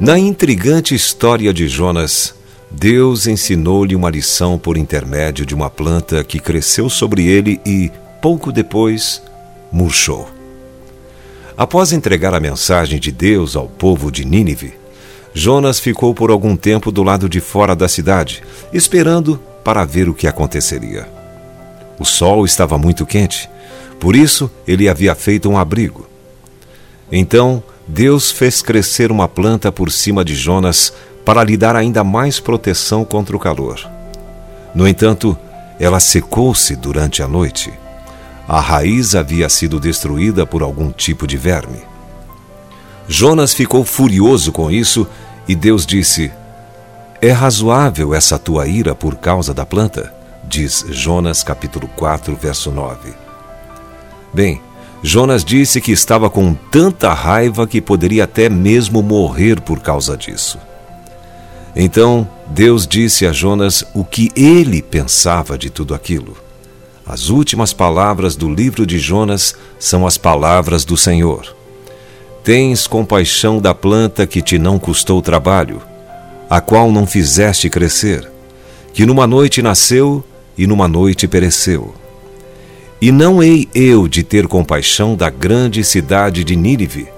Na intrigante história de Jonas, Deus ensinou-lhe uma lição por intermédio de uma planta que cresceu sobre ele e, pouco depois, murchou. Após entregar a mensagem de Deus ao povo de Nínive, Jonas ficou por algum tempo do lado de fora da cidade, esperando para ver o que aconteceria. O sol estava muito quente, por isso ele havia feito um abrigo. Então, Deus fez crescer uma planta por cima de Jonas para lhe dar ainda mais proteção contra o calor. No entanto, ela secou-se durante a noite. A raiz havia sido destruída por algum tipo de verme. Jonas ficou furioso com isso e Deus disse: É razoável essa tua ira por causa da planta? Diz Jonas capítulo 4, verso 9. Bem, Jonas disse que estava com tanta raiva que poderia até mesmo morrer por causa disso. Então Deus disse a Jonas o que ele pensava de tudo aquilo. As últimas palavras do livro de Jonas são as palavras do Senhor. Tens compaixão da planta que te não custou trabalho, a qual não fizeste crescer, que numa noite nasceu e numa noite pereceu. E não hei eu de ter compaixão da grande cidade de Nínive,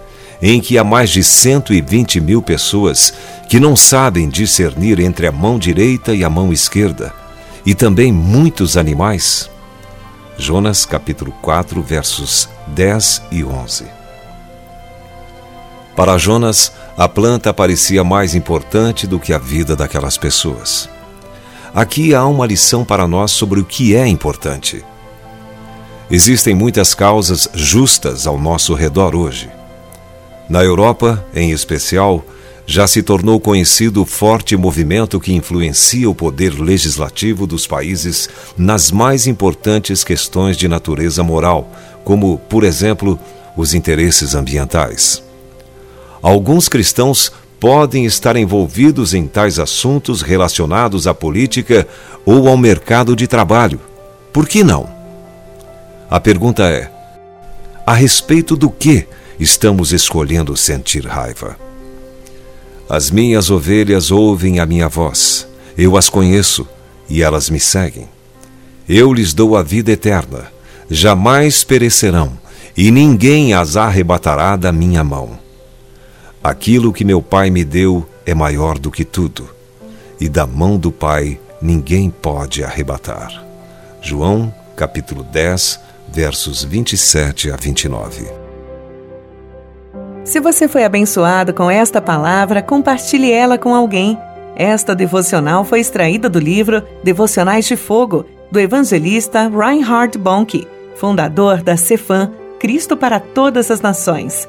em que há mais de cento e vinte mil pessoas que não sabem discernir entre a mão direita e a mão esquerda, e também muitos animais? Jonas capítulo 4, versos 10 e 11. Para Jonas, a planta parecia mais importante do que a vida daquelas pessoas. Aqui há uma lição para nós sobre o que é importante. Existem muitas causas justas ao nosso redor hoje. Na Europa, em especial, já se tornou conhecido o forte movimento que influencia o poder legislativo dos países nas mais importantes questões de natureza moral, como, por exemplo, os interesses ambientais. Alguns cristãos podem estar envolvidos em tais assuntos relacionados à política ou ao mercado de trabalho. Por que não? A pergunta é: a respeito do que estamos escolhendo sentir raiva? As minhas ovelhas ouvem a minha voz, eu as conheço e elas me seguem. Eu lhes dou a vida eterna, jamais perecerão, e ninguém as arrebatará da minha mão. Aquilo que meu Pai me deu é maior do que tudo, e da mão do Pai ninguém pode arrebatar. João, capítulo 10, versos 27 a 29. Se você foi abençoado com esta palavra, compartilhe ela com alguém. Esta devocional foi extraída do livro Devocionais de Fogo, do evangelista Reinhard Bonnke, fundador da Cefam, Cristo para Todas as Nações.